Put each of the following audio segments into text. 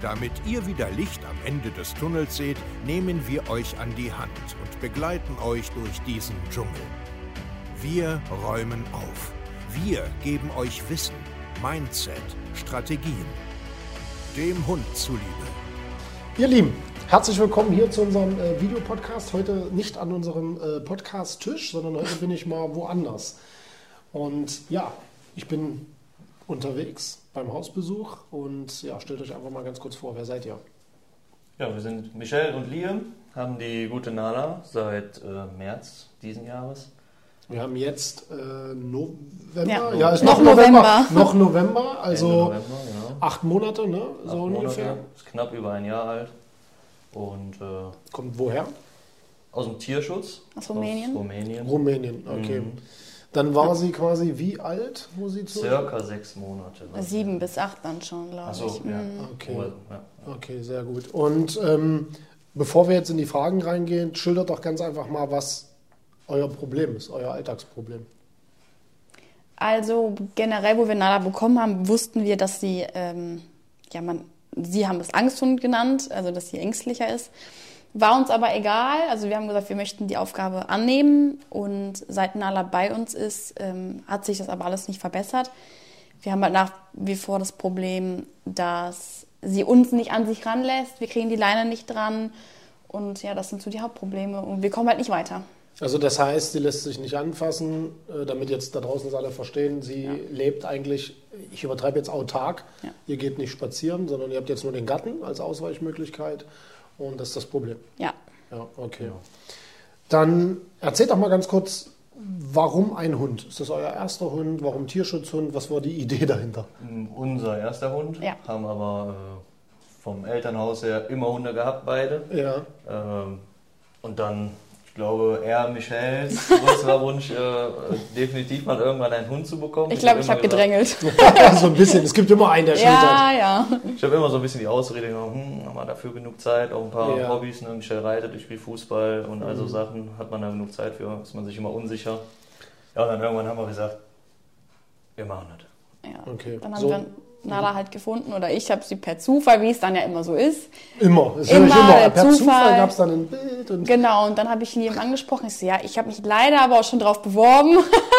Damit ihr wieder Licht am Ende des Tunnels seht, nehmen wir euch an die Hand und begleiten euch durch diesen Dschungel. Wir räumen auf. Wir geben euch Wissen, Mindset, Strategien. Dem Hund zuliebe. Ihr Lieben, herzlich willkommen hier zu unserem äh, Videopodcast. Heute nicht an unserem äh, Podcast-Tisch, sondern heute bin ich mal woanders. Und ja, ich bin unterwegs beim Hausbesuch und ja, stellt euch einfach mal ganz kurz vor, wer seid ihr? Ja, wir sind Michelle und Liam, haben die gute Nala seit äh, März diesen Jahres. Wir haben jetzt äh, November, Ja. ja, ist Noch noch November, November. noch November, also November, genau. acht Monate, ne, so Acht ungefähr. Monate, ist knapp über ein Jahr alt. Und äh, Kommt woher? aus dem Tierschutz. Aus Rumänien? Aus Rumänien. Rumänien, okay. Mhm. Dann war sie quasi wie alt, wo sie zu? Circa sechs Monate. ne? Sieben bis acht dann schon, glaube Achso, ich. ja. Mhm. Okay. Okay, sehr gut. Und ähm, bevor wir jetzt in die Fragen reingehen, schildert doch ganz einfach mal, was euer Problem ist, euer Alltagsproblem. Also generell, wo wir Nala bekommen haben, wussten wir, dass sie, ähm, ja, man, sie haben es Angsthund genannt, also dass sie ängstlicher ist. War uns aber egal. Also wir haben gesagt, wir möchten die Aufgabe annehmen. Und seit Nala bei uns ist, ähm, hat sich das aber alles nicht verbessert. Wir haben halt nach wie vor das Problem, dass sie uns nicht an sich ranlässt. Wir kriegen die Leine nicht dran. Und ja, das sind so die Hauptprobleme. Und wir kommen halt nicht weiter. Also das heißt, sie lässt sich nicht anfassen, äh, damit jetzt da draußen es alle verstehen, sie Ja. lebt eigentlich, ich übertreibe jetzt autark, Ja. ihr geht nicht spazieren, sondern ihr habt jetzt nur den Gatten als Ausweichmöglichkeit und das ist das Problem. Ja. Ja, okay. Dann erzählt doch mal ganz kurz, warum ein Hund? Ist das euer erster Hund? Warum Tierschutzhund? Was war die Idee dahinter? Mm, Unser erster Hund. Ja. Haben aber äh, vom Elternhaus her immer Hunde gehabt, beide. Ja, Ähm, und dann, ich glaube, er, Michels größerer Wunsch, äh, definitiv mal irgendwann einen Hund zu bekommen. Ich glaube, ich hab habe immer gesagt- gedrängelt. so ein bisschen. Es gibt immer einen, der schultert. Ja, ja. Ich habe immer so ein bisschen die Ausrede hm, haben wir dafür genug Zeit, auch ein paar Ja. Hobbys, ne? Michel reitet, ich spiele Fußball und all so Mhm. Sachen, hat man da genug Zeit für, ist man sich immer unsicher. Ja, und dann irgendwann haben wir gesagt, wir machen das. ja. Okay. Dann haben So. wir Nala halt gefunden oder ich habe sie per Zufall, wie es dann ja immer so ist. Immer. Das Immer, immer. Per Zufall Zufall. gab es dann ein Bild. Und Genau, und dann habe ich ihn angesprochen. Ich so, ja, ich habe mich leider aber auch schon drauf beworben.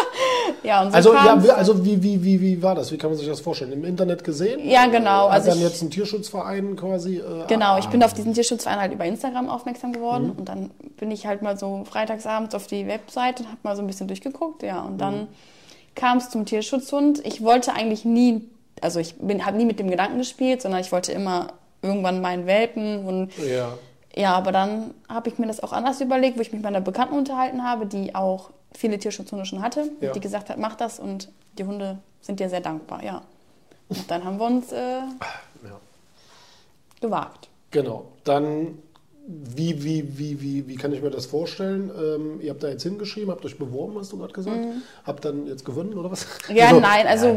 ja, und so also, ja, also wie, wie, wie, wie war das? Wie kann man sich das vorstellen? Im Internet gesehen? Ja, genau. Hat Also dann ich- jetzt ein Tierschutzverein quasi. Äh, Genau, ah, ich bin auf diesen Tierschutzverein halt über Instagram aufmerksam geworden Mhm. und dann bin ich halt mal so freitagsabends auf die Webseite und habe mal so ein bisschen durchgeguckt, ja, und Mhm. dann kam es zum Tierschutzhund. Ich wollte eigentlich nie, also ich bin habe nie mit dem Gedanken gespielt, sondern ich wollte immer irgendwann meinen Welpen und Ja. ja, aber dann habe ich mir das auch anders überlegt, wo ich mich mit einer Bekannten unterhalten habe, die auch viele Tierschutzhunde schon hatte, Ja. die gesagt hat, mach das und die Hunde sind dir sehr dankbar, ja. Und dann haben wir uns äh, ja. gewagt. Genau. Dann, wie, wie, wie, wie, wie kann ich mir das vorstellen? Ähm, ihr habt da jetzt hingeschrieben, habt euch beworben, hast du gerade gesagt? Habt dann jetzt gewonnen oder was? Mhm. Ja, Also- nein, also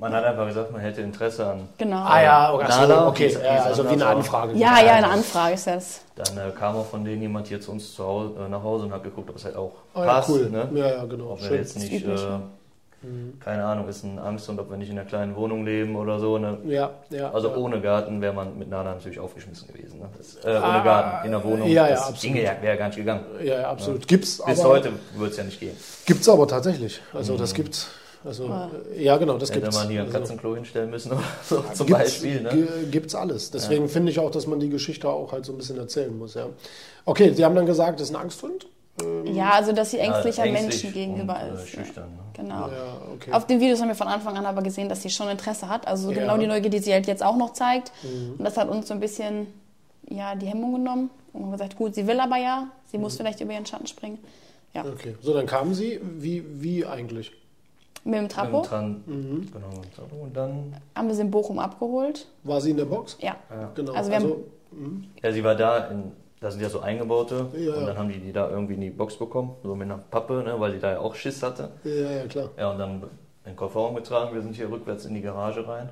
Man hat einfach gesagt, man hätte Interesse an. genau. Ah ja, okay, Nala, okay. die ist- die ja, ist also wie eine. Anfrage. Ja, ja, eine Anfrage ist das. Dann äh, kam auch von denen jemand hier zu uns zu Hause, äh, nach Hause und hat geguckt, ob es halt auch Oh, ja, passt. cool. Ne? Ja, ja, genau. Ob wir Schön. jetzt nicht, äh, ne? keine Ahnung, ist ein Angsthund, ob wir nicht in einer kleinen Wohnung leben oder so. Ne? Ja, ja. Also ja. ohne Garten wäre man mit Nala natürlich aufgeschmissen gewesen. Ne? Das, äh, ohne Ah, Garten, in der Wohnung. ja, ja, das absolut. ginge ja, wäre gar nicht gegangen. Ja, ja, absolut. Gibt's Bis aber, heute würde es ja nicht gehen. Gibt's aber tatsächlich. Also das gibt's. Also, Ah. äh, ja, genau, das Hätte gibt's. man hier ein also, Katzenklo hinstellen müssen oder so zum gibt's, Beispiel. Ne? Gibt's alles. Deswegen finde ich auch, dass man die Geschichte auch halt so ein bisschen erzählen muss. Ja. Okay, Sie haben dann gesagt, das ist ein Angsthund? Ja, also dass sie ängstlicher Ja, ängstlich Menschen gegenüber und, äh, ist. schüchtern, ne? Ja, genau. Ja, okay. Auf den Videos haben wir von Anfang an aber gesehen, dass sie schon Interesse hat. Also Ja. genau die Neugier, die sie halt jetzt auch noch zeigt. Mhm. Und das hat uns so ein bisschen ja, die Hemmung genommen. Und haben gesagt, gut, sie will aber ja, sie muss vielleicht über ihren Schatten springen. Ja, okay. So, dann kamen Sie. Wie, wie eigentlich? Mit dem Mit Trapo dem Tran Mhm. Genau, mit dem Trapo. Und dann, haben wir sie in Bochum abgeholt. War sie in der Box? Ja, Genau. Also wir haben- mhm. ja, sie war da in da sind ja so eingebaute Ja, und ja. dann haben die die da irgendwie in die Box bekommen, so mit einer Pappe, ne, weil die da ja auch Schiss hatte. Ja, ja, klar. Ja, und dann in den Kofferraum getragen. Wir sind hier rückwärts in die Garage rein.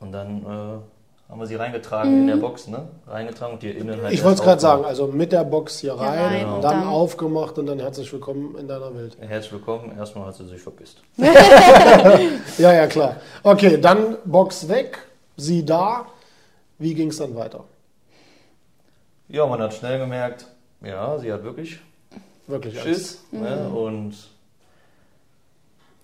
Und dann äh, haben wir sie reingetragen in der Box, ne? Reingetragen und hier innen halt. Ich wollte es gerade sagen, also mit der Box hier rein, rein dann, und dann- aufgemacht und dann herzlich willkommen in deiner Welt. Herzlich willkommen. Erstmal hat sie sich verpisst. Ja, ja, klar. Okay, dann Box weg, sie da. Wie ging es dann weiter? Ja, man hat schnell gemerkt, ja, sie hat wirklich Wirklich. Schiss. Ne? Und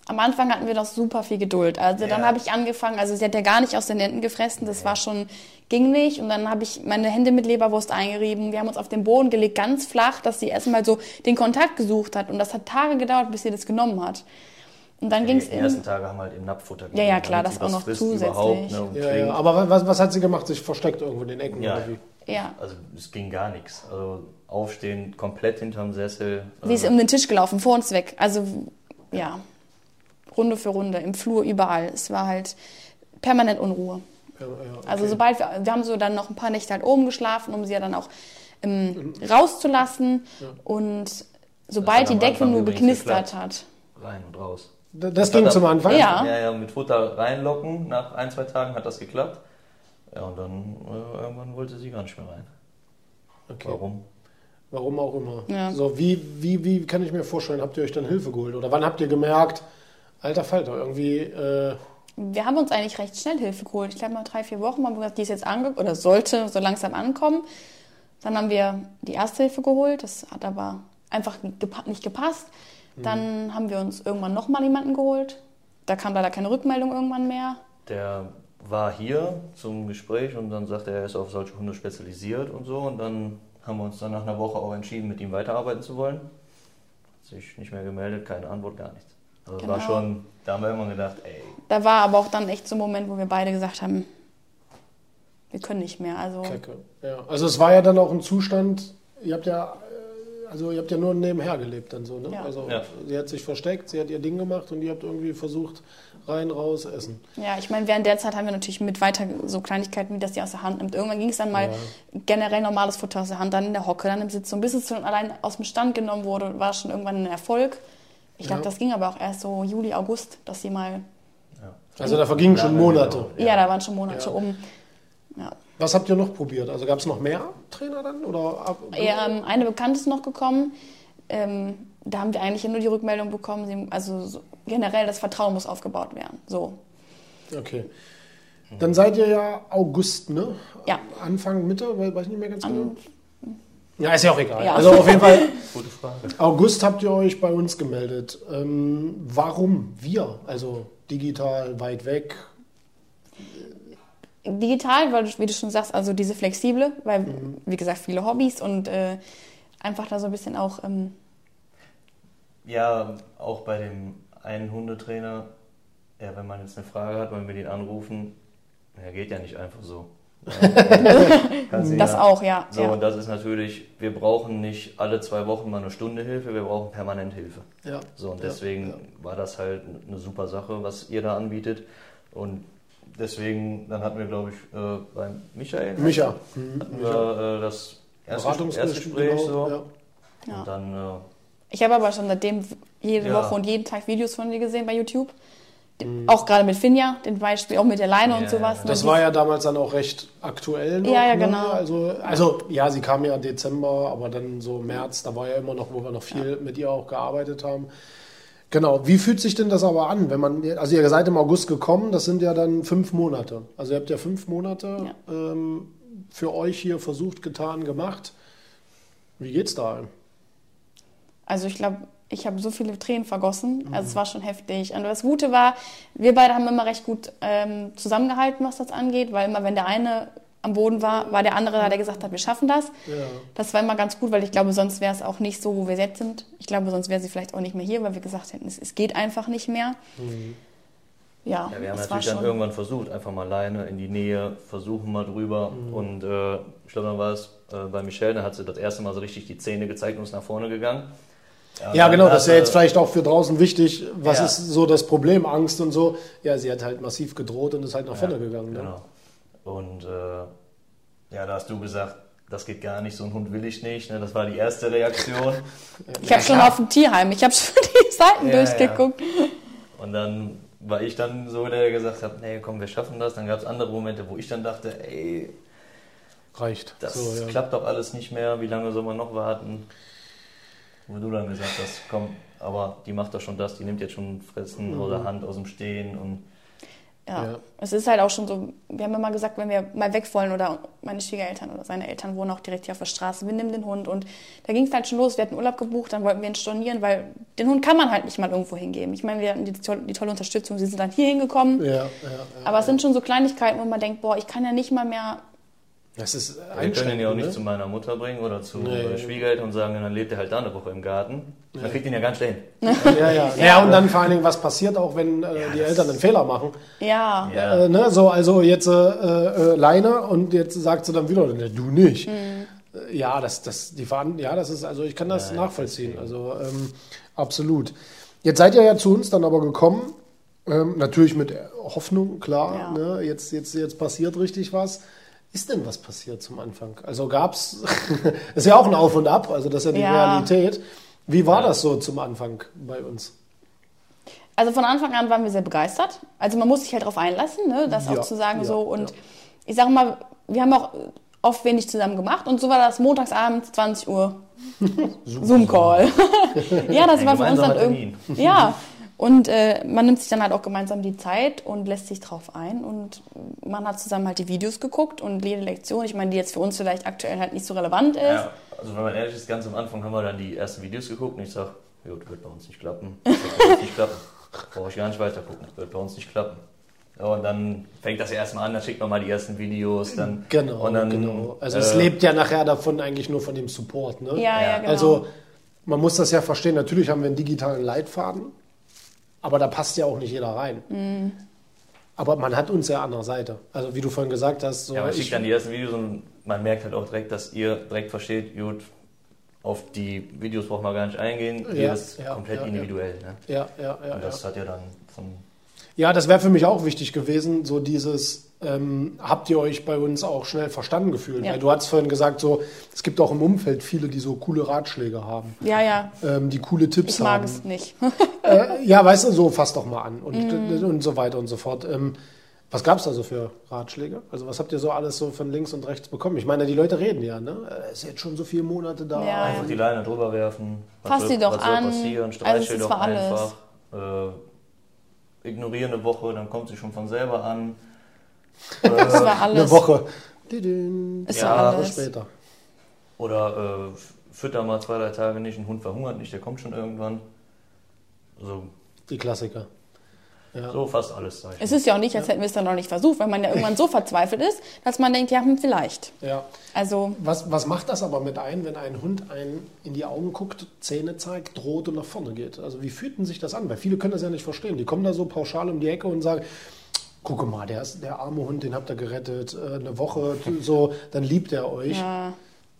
Am Anfang hatten wir noch super viel Geduld. Also dann Ja. habe ich angefangen, also sie hat ja gar nicht aus den Händen gefressen, das war schon, ging nicht. Und dann habe ich meine Hände mit Leberwurst eingerieben. Wir haben uns auf den Boden gelegt, ganz flach, dass sie erstmal so den Kontakt gesucht hat. Und das hat Tage gedauert, bis sie das genommen hat. Und dann ging es die ersten Tage haben wir halt im Napffutter Ja, ja, gegeben, klar, das auch noch zusätzlich. Ne, Ja, ja. Aber was, was hat sie gemacht? Sich versteckt irgendwo in den Ecken Ja. oder wie? Ja. Also es ging gar nichts. Also aufstehen, komplett hinterm Sessel. Sie ist äh, um den Tisch gelaufen, vor uns weg. Also, ja, Runde für Runde, im Flur, überall. Es war halt permanent Unruhe. Ja, ja, okay. Also sobald wir, wir haben so dann noch ein paar Nächte halt oben geschlafen, um sie ja dann auch ähm, rauszulassen. Und sobald die Decke Anfang nur geknistert hat. rein und raus. D- das ging zum Anfang? Ja. Ja, ja, mit Futter reinlocken. Nach ein, zwei Tagen hat das geklappt. Ja, und dann äh, irgendwann wollte sie gar nicht mehr rein. Okay. Warum? Warum auch immer. Ja. So, wie, wie, wie kann ich mir vorstellen, habt ihr euch dann Hilfe geholt? Oder wann habt ihr gemerkt, alter Falter, irgendwie, äh, Wir haben uns eigentlich recht schnell Hilfe geholt. Ich glaube, nach drei, vier Wochen haben wir gesagt, die ist jetzt angekommen oder sollte so langsam ankommen. Dann haben wir die Erste Hilfe geholt. Das hat aber einfach gepa nicht gepasst. Dann haben wir uns irgendwann nochmal jemanden geholt. Da kam leider keine Rückmeldung irgendwann mehr. Der war hier zum Gespräch und dann sagte er, er ist auf solche Hunde spezialisiert und so. Und dann haben wir uns dann nach einer Woche auch entschieden, mit ihm weiterarbeiten zu wollen. Hat sich nicht mehr gemeldet, keine Antwort, gar nichts. Also es war Genau. schon, da haben wir immer gedacht, ey, Da war aber auch dann echt so ein Moment, wo wir beide gesagt haben, wir können nicht mehr. Also Kacke. Ja. Also es war ja dann auch ein Zustand, ihr habt ja, äh, also ihr habt ja nur nebenher gelebt dann so, ne? Ja. Also Ja. sie hat sich versteckt, sie hat ihr Ding gemacht und ihr habt irgendwie versucht, rein, raus, essen. ja, ich meine, während der Zeit haben wir natürlich mit weiter so Kleinigkeiten, wie das die aus der Hand nimmt. Irgendwann ging es dann mal generell normales Futter aus der Hand, dann in der Hocke, dann im Sitz. So bis es dann allein aus dem Stand genommen wurde, war schon irgendwann ein Erfolg. Ich glaube, Ja. das ging aber auch erst so Juli, August, dass sie mal, ja. Also da vergingen schon Monate. ja, da waren schon Monate Ja. um. Ja. Was habt ihr noch probiert? Also gab es noch mehr Trainer dann? Oder ab, Ja, ähm, eine Bekannte ist noch gekommen. Ähm, da haben wir eigentlich nur die Rückmeldung bekommen, sie, also so, generell das Vertrauen muss aufgebaut werden. So. Okay. Dann seid ihr ja August, ne? Ja. Anfang, Mitte, we- weiß ich nicht mehr ganz genau. Ja, ist ja auch egal. Ja. Also auf jeden Fall, Gute Frage. August habt ihr euch bei uns gemeldet. Ähm, warum wir? Also digital, weit weg. Digital, weil du, wie du schon sagst, also diese flexible, weil, wie gesagt, viele Hobbys und äh, einfach da so ein bisschen auch, ähm, Ja, auch bei dem einen Hundetrainer, ja, wenn man jetzt eine Frage hat, wenn wir den anrufen, ja, geht ja nicht einfach so. Das ja- auch, ja. So, ja. und das ist natürlich, wir brauchen nicht alle zwei Wochen mal eine Stunde Hilfe, wir brauchen permanent Hilfe. Ja. So, und deswegen war das halt eine super Sache, was ihr da anbietet. Und deswegen, dann hatten wir, glaube ich, äh, beim Michael Micha. hatten wir äh, das erste, erste Gespräch genau, so. Ja. Und dann, äh, Ich habe aber schon seitdem jede. Woche und jeden Tag Videos von dir gesehen bei YouTube. Auch gerade mit Finja, den Beispiel, auch mit der Leine Ja, und sowas. ja. Das Und war ja damals dann auch recht aktuell. Noch, Ja, ja, ne? genau. Also, also, ja, sie kam ja Dezember, aber dann so März, da war ja immer noch, wo wir noch viel mit ihr auch gearbeitet haben. Genau, wie fühlt sich denn das aber an, wenn man, also ihr seid im August gekommen, das sind ja dann fünf Monate. Also ihr habt ja fünf Monate ähm, für euch hier versucht, getan, gemacht. Wie geht's da? Also ich glaube, ich habe so viele Tränen vergossen. Also es war schon heftig. Und das Gute war, wir beide haben immer recht gut ähm, zusammengehalten, was das angeht, weil immer wenn der eine am Boden war, war der andere da, der gesagt hat, wir schaffen das. Ja. Das war immer ganz gut, weil ich glaube, sonst wäre es auch nicht so, wo wir jetzt sind. Ich glaube, sonst wäre sie vielleicht auch nicht mehr hier, weil wir gesagt hätten, es, es geht einfach nicht mehr. Ja, Ja, wir haben natürlich dann irgendwann versucht, einfach mal alleine in die Nähe, versuchen mal drüber. Mhm. Und äh, ich glaube, dann war es äh, bei Michelle, da hat sie das erste Mal so richtig die Zähne gezeigt und ist nach vorne gegangen. Ja, genau, das ist ja jetzt vielleicht auch für draußen wichtig. Was Ja. ist so das Problem, Angst und so? Ja, sie hat halt massiv gedroht und ist halt nach vorne Ja, gegangen. Ne? Genau. Und äh, ja, da hast du gesagt, das geht gar nicht, so ein Hund will ich nicht. Ne? Das war die erste Reaktion. Ich habe schon auf dem Tierheim, ich habe schon die Seiten Ja, durchgeguckt. Und dann war ich dann so, der gesagt hat, nee, komm, wir schaffen das. Dann gab es andere Momente, wo ich dann dachte, ey, Reicht. das So, ja. klappt doch alles nicht mehr, wie lange soll man noch warten? Wo du dann gesagt hast, komm, aber die macht doch schon das, die nimmt jetzt schon Fressen Mhm. oder Hand aus dem Stehen und Ja. Ja. Es ist halt auch schon so, wir haben immer gesagt, wenn wir mal weg wollen oder meine Schwiegereltern oder seine Eltern wohnen auch direkt hier auf der Straße, wir nehmen den Hund und da ging es halt schon los, wir hatten Urlaub gebucht, dann wollten wir ihn stornieren, weil den Hund kann man halt nicht mal irgendwo hingeben. Ich meine, wir hatten die, tolle- die tolle Unterstützung, sie sind dann hier hingekommen, Ja, ja, ja. aber es sind schon so Kleinigkeiten, wo man denkt, boah, ich kann ja nicht mal mehr, Das ist wir können ihn ja auch nicht ne? zu meiner Mutter bringen oder zu Nee. Schwiegereltern und sagen, dann lebt er halt da eine Woche im Garten. Dann kriegt ihn ja nicht dahin. Ja, ja. ja, und dann vor allen Dingen, was passiert auch, wenn äh, die Eltern einen Fehler machen. ja, Ja. Äh, ne? So, also jetzt äh, äh, Leine und jetzt sagt sie dann wieder, ne, du nicht. Äh, Ja, das, das, die Veran ja, das ist, also ich kann das Ja, nachvollziehen. Also ähm, absolut. Jetzt seid ihr ja zu uns dann aber gekommen. Ähm, natürlich mit Hoffnung, klar. Ja. Ne? Jetzt, jetzt, jetzt passiert richtig was. Ist denn was passiert zum Anfang? Also gab's, ist ja auch ein Auf und Ab, also das ist ja die Ja. Realität. Wie war Ja. das so zum Anfang bei uns? Also von Anfang an waren wir sehr begeistert. Also man muss sich halt darauf einlassen, ne? das Ja, auch zu sagen ja, so. Und ja. ich sage mal, wir haben auch oft wenig zusammen gemacht und so war das montagsabends 20 Uhr Zoom-Call. ja, das Ein war für uns dann irgendwie. Ja. Und äh, man nimmt sich dann halt auch gemeinsam die Zeit und lässt sich drauf ein. Und man hat zusammen halt die Videos geguckt und jede Lektion, ich meine, die jetzt für uns vielleicht aktuell halt nicht so relevant ist. Ja, also wenn man ehrlich ist, ganz am Anfang haben wir dann die ersten Videos geguckt und ich sag, gut, wird bei uns nicht klappen. Wird bei uns nicht klappen. Brauche ich gar nicht weiter gucken. Wird bei uns nicht klappen. Ja, und dann fängt das ja erstmal an, dann schickt man mal die ersten Videos. Dann, Genau, und dann, genau. Also äh, es lebt ja nachher davon eigentlich nur von dem Support. Ne? Ja, ja, Ja. genau. Also man muss das ja verstehen. Natürlich haben wir einen digitalen Leitfaden, aber da passt ja auch nicht jeder rein. Mhm. Aber man hat uns ja an der Seite. Also wie du vorhin gesagt hast, so Ja, man schickt dann die ersten Videos und man merkt halt auch direkt, dass ihr direkt versteht, gut, auf die Videos braucht man gar nicht eingehen. Ja, Hier ist ja, komplett ja, individuell. Ne? ja, ja, ja, Und das hat ja dann von ja, das wäre für mich auch wichtig gewesen. So dieses ähm, habt ihr euch bei uns auch schnell verstanden gefühlt? Ja. Weil du hast vorhin gesagt, so es gibt auch im Umfeld viele, die so coole Ratschläge haben, ja, ja. ähm, die coole Tipps Ich mag haben. es nicht. Äh, ja, weißt du, so fass doch mal an und, Mhm. und so weiter und so fort. Ähm, was gab es da so für Ratschläge? Also was habt ihr so alles so von links und rechts bekommen? Ich meine, die Leute reden ja, ne? Äh, Ist jetzt schon so viele Monate da. Ja. einfach die Leine drüber werfen. Was Fass soll, die doch was soll an. passieren? Also Streichel es ist doch für alles. einfach. Äh, ignoriere eine Woche, dann kommt sie schon von selber an. Das Äh, war alles. Eine Woche. Ist Ja, Woche alles. später. oder äh, fütter mal zwei, drei Tage nicht, ein Hund verhungert nicht, der kommt schon irgendwann. So, Die Klassiker. Ja. so fast alles Zeichen. Es ist ja auch nicht, als hätten wir es dann noch nicht versucht, weil man ja irgendwann so verzweifelt ist, dass man denkt, ja, hm, vielleicht. ja. Also, Was, was macht das aber mit ein, wenn ein Hund einen in die Augen guckt, Zähne zeigt, droht und nach vorne geht? Also wie fühlt denn sich das an? Weil viele können das ja nicht verstehen. Die kommen da so pauschal um die Ecke und sagen, gucke mal, der, ist, der arme Hund, den habt ihr gerettet, äh, eine Woche, so, dann liebt er euch. ja.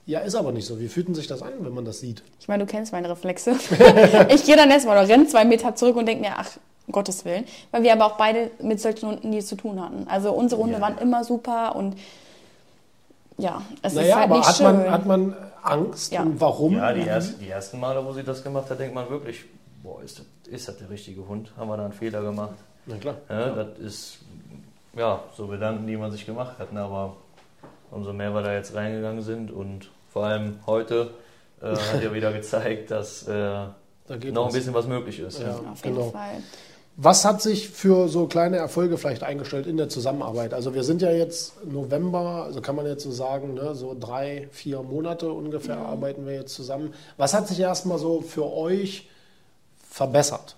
Ja, ist aber nicht so. Wie fühlt sich das an, wenn man das sieht? Ich meine, du kennst meine Reflexe. ich gehe dann erstmal oder renne zwei Meter zurück und denke mir, ach, um Gottes Willen. Weil wir aber auch beide mit solchen Hunden nie zu tun hatten. Also unsere Hunde Ja. waren immer super und ja, es ist naja, halt aber nicht hat schön. man, hat man Angst? Ja. Und warum? Ja, die, ersten, die ersten Male, wo sie das gemacht hat, denkt man wirklich, boah, ist das, ist das der richtige Hund? Haben wir da einen Fehler gemacht? Na klar. Ja, Das ist, ja, so Gedanken, die man sich gemacht hat. ne, Aber umso mehr wir da jetzt reingegangen sind und vor allem heute äh, hat ja wieder gezeigt, dass äh, Da geht noch ein bisschen was möglich ist. Ja. ne? Auf jeden genau. Fall. Was hat sich für so kleine Erfolge vielleicht eingestellt in der Zusammenarbeit? Also wir sind ja jetzt November, also kann man jetzt so sagen, ne, so drei, vier Monate ungefähr arbeiten wir jetzt zusammen. Was hat sich erstmal so für euch verbessert?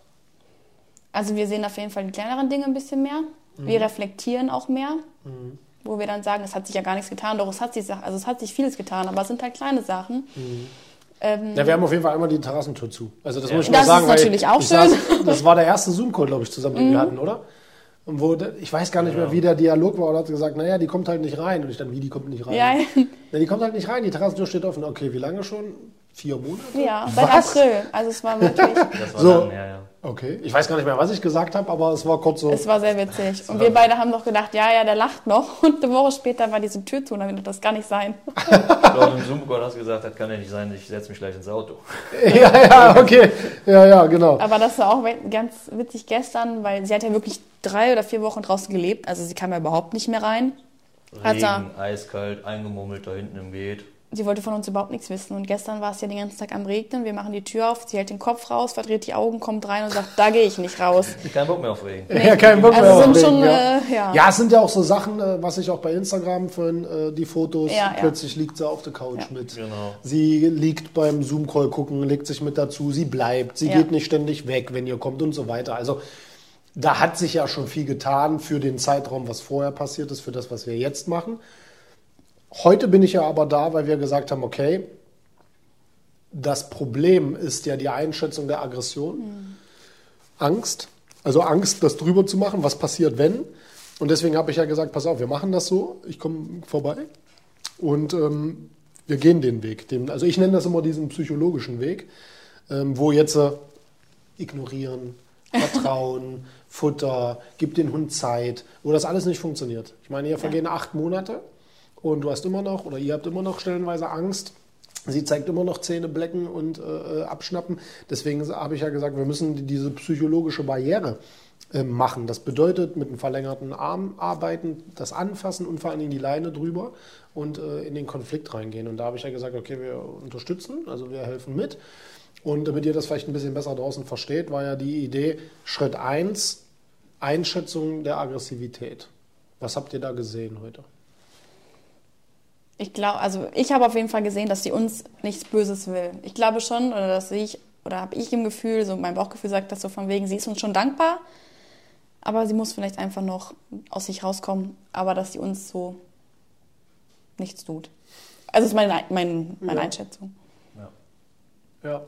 Also wir sehen auf jeden Fall die kleineren Dinge ein bisschen mehr. Mhm. Wir reflektieren auch mehr. Wo wir dann sagen, es hat sich ja gar nichts getan, doch es hat sich, also es hat sich vieles getan, aber es sind halt kleine Sachen. Ähm, Ja, wir haben auf jeden Fall einmal die Terrassentür zu. Also das Ja. muss ich Das mal sagen. ist weil natürlich auch schön. Mhm. Saß, das war der erste Zoom-Call, glaube ich, zusammen, den wir hatten, oder? Und wo, ich weiß gar nicht mehr, wie der Dialog war. Und hat gesagt, naja, die kommt halt nicht rein. Und ich dann, wie, die kommt nicht rein? ja, Na, die kommt halt nicht rein, die Terrassentür steht offen. Okay, wie lange schon? vier Monate? Ja, seit Was? April. Also es war wirklich, Das war So. dann, ja, ja. Okay, ich weiß gar nicht mehr, was ich gesagt habe, aber es war kurz so. es war sehr witzig. Und wir beide haben noch gedacht, ja, ja, der lacht noch. Und eine Woche später war diese Tür zu und dann gedacht, das kann nicht sein. Ich glaube, im Zoom-Call hast du gesagt, das kann ja nicht sein, ich setze mich gleich ins Auto. ja, ja, okay. Ja, ja, genau. Aber das war auch ganz witzig gestern, weil sie hat ja wirklich drei oder vier Wochen draußen gelebt. Also sie kam ja überhaupt nicht mehr rein. Hat Regen, eiskalt, eingemummelt da hinten im Beet. Sie wollte von uns überhaupt nichts wissen. Und gestern war es ja den ganzen Tag am Regnen. Wir machen die Tür auf, sie hält den Kopf raus, verdreht die Augen, kommt rein und sagt, da gehe ich nicht raus. Kein Bock mehr auf Regen. Ja, kein Bock mehr Also auf sind Regen, schon, ja. äh, ja. Ja, es sind ja auch so Sachen, äh, was ich auch bei Instagram vorhin, äh, die Fotos, Ja, ja. plötzlich liegt sie auf der Couch Ja. mit. Genau. Sie liegt beim Zoom-Call gucken, legt sich mit dazu, sie bleibt, sie Ja. geht nicht ständig weg, wenn ihr kommt und so weiter. Also da hat sich ja schon viel getan für den Zeitraum, was vorher passiert ist, für das, was wir jetzt machen. Heute bin ich ja aber da, weil wir gesagt haben, okay, das Problem ist ja die Einschätzung der Aggression. Angst. Also Angst, das drüber zu machen, was passiert, wenn. Und deswegen habe ich ja gesagt, pass auf, wir machen das so, ich komme vorbei und ähm, wir gehen den Weg. Den, also ich nenne das immer diesen psychologischen Weg, ähm, wo jetzt äh, ignorieren, vertrauen, Futter, gib den Hund Zeit, wo das alles nicht funktioniert. Ich meine, hier vergehen acht Monate und du hast immer noch oder ihr habt immer noch stellenweise Angst. Sie zeigt immer noch Zähne blecken und äh, abschnappen. Deswegen habe ich ja gesagt, wir müssen die- diese psychologische Barriere äh, machen. Das bedeutet mit einem verlängerten Arm arbeiten, das anfassen und vor allen Dingen die Leine drüber und äh, in den Konflikt reingehen. Und da habe ich ja gesagt, okay, wir unterstützen, also wir helfen mit. Und damit ihr das vielleicht ein bisschen besser draußen versteht, war ja die Idee, Schritt 1, Einschätzung der Aggressivität. Was habt ihr da gesehen heute? Ich glaube, also ich habe auf jeden Fall gesehen, dass sie uns nichts Böses will. Ich glaube schon, oder das sehe ich, oder habe ich im Gefühl, so mein Bauchgefühl sagt das so von wegen, sie ist uns schon dankbar, aber sie muss vielleicht einfach noch aus sich rauskommen, aber dass sie uns so nichts tut. Also ist meine, mein, meine Ja. Einschätzung. Ja.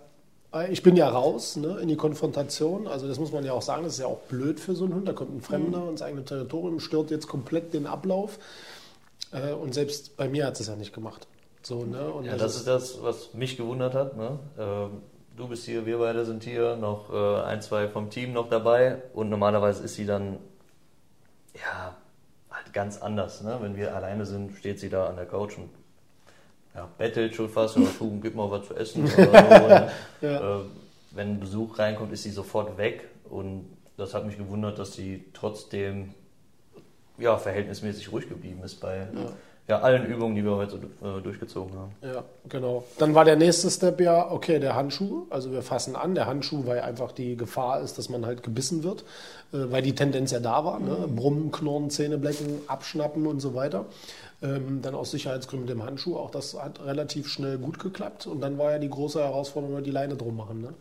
Äh, Ich bin ja raus ne, in die Konfrontation. Also das muss man ja auch sagen, das ist ja auch blöd für so einen Hund. Da kommt ein Fremder ins eigene Territorium, stört jetzt komplett den Ablauf. Äh, Und selbst bei mir hat es ja nicht gemacht. So, ne? Und Ja, das ist das, was mich gewundert hat. Ne? Ähm, Du bist hier, wir beide sind hier, noch äh, ein, zwei vom Team noch dabei und normalerweise ist sie dann ja halt ganz anders. Ne? Wenn wir alleine sind, steht sie da an der Couch und ja, bettelt schon fast oder du, gib mal was zu essen oder so. Ne? Ja. äh, wenn Besuch reinkommt, ist sie sofort weg und das hat mich gewundert, dass sie trotzdem ja, verhältnismäßig ruhig geblieben ist bei ja. allen Übungen, die wir heute äh, durchgezogen haben. Ja, genau. Dann war der nächste Step ja, okay, der Handschuh. Also wir fassen an, der Handschuh, weil einfach die Gefahr ist, dass man halt gebissen wird, äh, weil die Tendenz ja da war. Ne? Brummen, Knurren, Zähne blecken, abschnappen und so weiter. Ähm, dann aus Sicherheitsgründen mit dem Handschuh. Auch das hat relativ schnell gut geklappt. Und dann war ja die große Herausforderung, die Leine drum machen. Ne?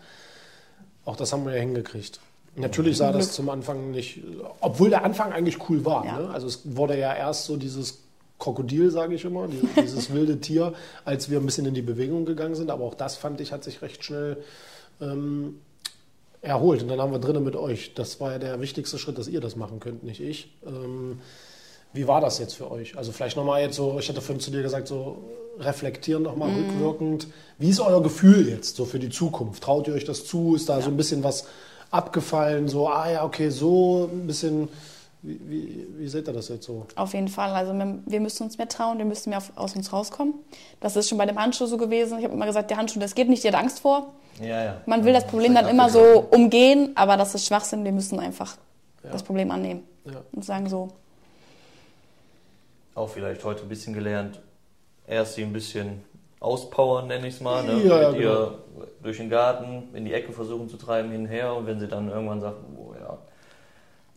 Auch das haben wir ja hingekriegt. Natürlich sah das zum Anfang nicht, obwohl der Anfang eigentlich cool war. Ja. Ne? Also es wurde ja erst so dieses Krokodil, sage ich immer, dieses, dieses wilde Tier, als wir ein bisschen in die Bewegung gegangen sind. Aber auch das fand ich, hat sich recht schnell ähm, erholt. Und dann haben wir drinnen mit euch. Das war ja der wichtigste Schritt, dass ihr das machen könnt, nicht ich. Ähm, wie war das jetzt für euch? Also vielleicht nochmal jetzt so, ich hatte vorhin zu dir gesagt, so reflektieren nochmal rückwirkend. Wie ist euer Gefühl jetzt so für die Zukunft? Traut ihr euch das zu? Ist da so ein bisschen was abgefallen? So, ah ja, okay, so ein bisschen, wie, wie, wie seht ihr das jetzt so? Auf jeden Fall. Also wir- wir müssen uns mehr trauen, wir müssen mehr auf, aus uns rauskommen. Das ist schon bei dem Handschuh so gewesen. Ich habe immer gesagt, der Handschuh, das geht nicht, der hat Angst vor. Ja, ja. Man will das Problem dann immer so umgehen, aber das ist Schwachsinn. Wir müssen einfach das Problem annehmen Ja. und sagen so, Auch vielleicht heute ein bisschen gelernt, erst sie ein bisschen auspowern, nenne ich es mal. Ne? Ja, Mit genau. ihr durch den Garten in die Ecke versuchen zu treiben, hinher. Und wenn sie dann irgendwann sagt, oh ja,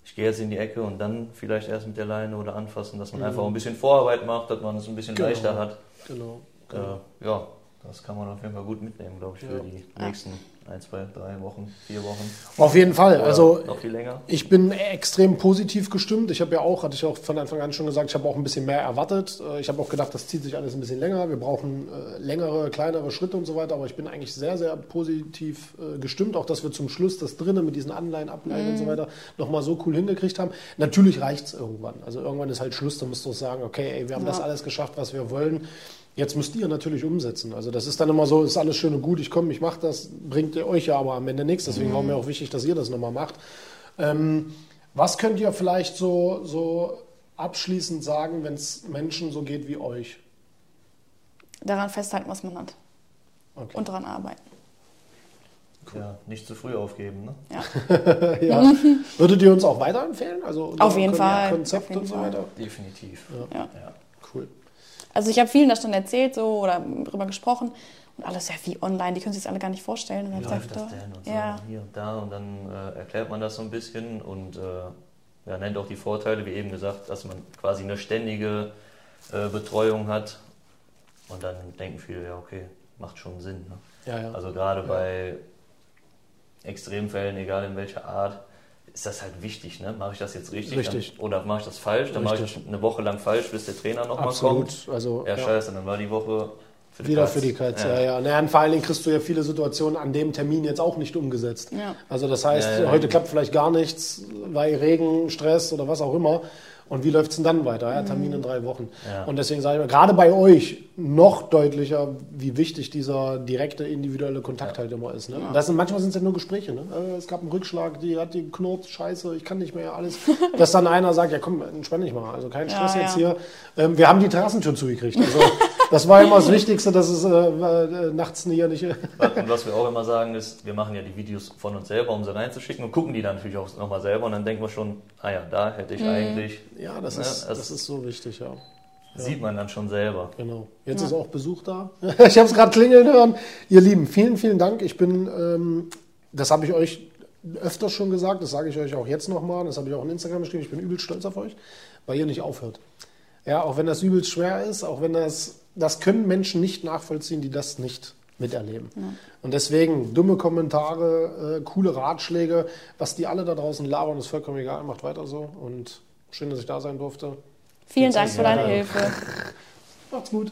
ich gehe jetzt in die Ecke und dann vielleicht erst mit der Leine oder anfassen, dass man Mhm. einfach ein bisschen Vorarbeit macht, dass man es ein bisschen Genau. leichter hat. Genau. genau. Äh, ja, das kann man auf jeden Fall gut mitnehmen, glaube ich, für Ja. die nächsten ein, zwei, drei Wochen, vier Wochen. Auf jeden Fall. Oder Also noch viel länger. Ich bin extrem positiv gestimmt. Ich habe ja auch, hatte ich auch von Anfang an schon gesagt, ich habe auch ein bisschen mehr erwartet. Äh, Ich habe auch gedacht, das zieht sich alles ein bisschen länger. Wir brauchen äh, längere, kleinere Schritte und so weiter. Aber ich bin eigentlich sehr, sehr positiv äh, gestimmt. Auch, dass wir zum Schluss das drinnen mit diesen Anleihen, Ableihen und so weiter nochmal so cool hingekriegt haben. Natürlich reicht es irgendwann. Also irgendwann ist halt Schluss. Da musst du auch sagen, okay, ey, wir haben Ja. das alles geschafft, was wir wollen. Jetzt müsst ihr natürlich umsetzen. Also das ist dann immer so, ist alles schön und gut, ich komme, ich mache das, bringt ihr euch ja aber am Ende nichts. Deswegen war mir auch wichtig, dass ihr das nochmal macht. Ähm, was könnt ihr vielleicht so, so abschließend sagen, wenn es Menschen so geht wie euch? Daran festhalten, was man hat. Okay. Und daran arbeiten. Ja, nicht zu früh aufgeben. Ne? Ja. ja. Würdet ihr uns auch weiterempfehlen? Also Auf jeden Fall. Konzept Auf jeden und so Fall. weiter? Definitiv. Ja. Ja. Cool. Also ich habe vielen das schon erzählt so oder drüber gesprochen und alles ja wie online, die können sich das alle gar nicht vorstellen. Und dann Wie läuft ich das denn? Und so ja, hier und da. Und dann äh, erklärt man das so ein bisschen und äh, ja, nennt auch die Vorteile, wie eben gesagt, dass man quasi eine ständige äh, Betreuung hat. Und dann denken viele, ja, okay, macht schon Sinn. Ne? Ja, ja. Also gerade bei Extremfällen, egal in welcher Art, ist das halt wichtig. Ne? Mache ich das jetzt richtig? Richtig. Dann, oder mache ich das falsch? Dann mache ich eine Woche lang falsch, bis der Trainer nochmal Absolut. kommt. Also, Ja, ja. scheiße, dann war die Woche für die Wieder Katz. für die Katz, ja, ja. Naja, und vor allen Dingen kriegst du ja viele Situationen an dem Termin jetzt auch nicht umgesetzt. Ja. Also das heißt, Ja, ja. heute klappt vielleicht gar nichts, weil Regen, Stress oder was auch immer. Und wie läuft es denn dann weiter? Ja, Termin in drei Wochen. Ja. Und deswegen sage ich mal, gerade bei euch noch deutlicher, wie wichtig dieser direkte, individuelle Kontakt halt immer ist. Ne? Das sind, manchmal sind es ja nur Gespräche. Ne? Äh, Es gab einen Rückschlag, die hat die knurrt, scheiße, ich kann nicht mehr alles. Dass dann einer sagt, ja komm, entspann dich mal. Also kein Ja, Stress jetzt ja. hier. Ähm, wir haben die Terrassentür zugekriegt. Also das war immer das Wichtigste, dass es äh, äh, nachts hier nicht... Und was wir auch immer sagen ist, wir machen ja die Videos von uns selber, um sie reinzuschicken und gucken die dann natürlich auch nochmal selber und dann denken wir schon, ah ja, da hätte ich Mhm. eigentlich, ja, das, Ja, ist, das- das ist so wichtig, ja. sieht man dann schon selber. Genau. Jetzt ist auch Besuch da. Ich habe es gerade klingeln hören. Ihr Lieben, vielen, vielen Dank. Ich bin, ähm, das habe ich euch öfters schon gesagt, das sage ich euch auch jetzt nochmal, das habe ich auch in Instagram geschrieben, ich bin übel stolz auf euch, weil ihr nicht aufhört. Ja, auch wenn das übelst schwer ist, auch wenn das, das können Menschen nicht nachvollziehen, die das nicht miterleben. Und deswegen, dumme Kommentare, äh, coole Ratschläge, was die alle da draußen labern, ist vollkommen egal, macht weiter so und schön, dass ich da sein durfte. vielen Dank für deine Hilfe. Macht's gut.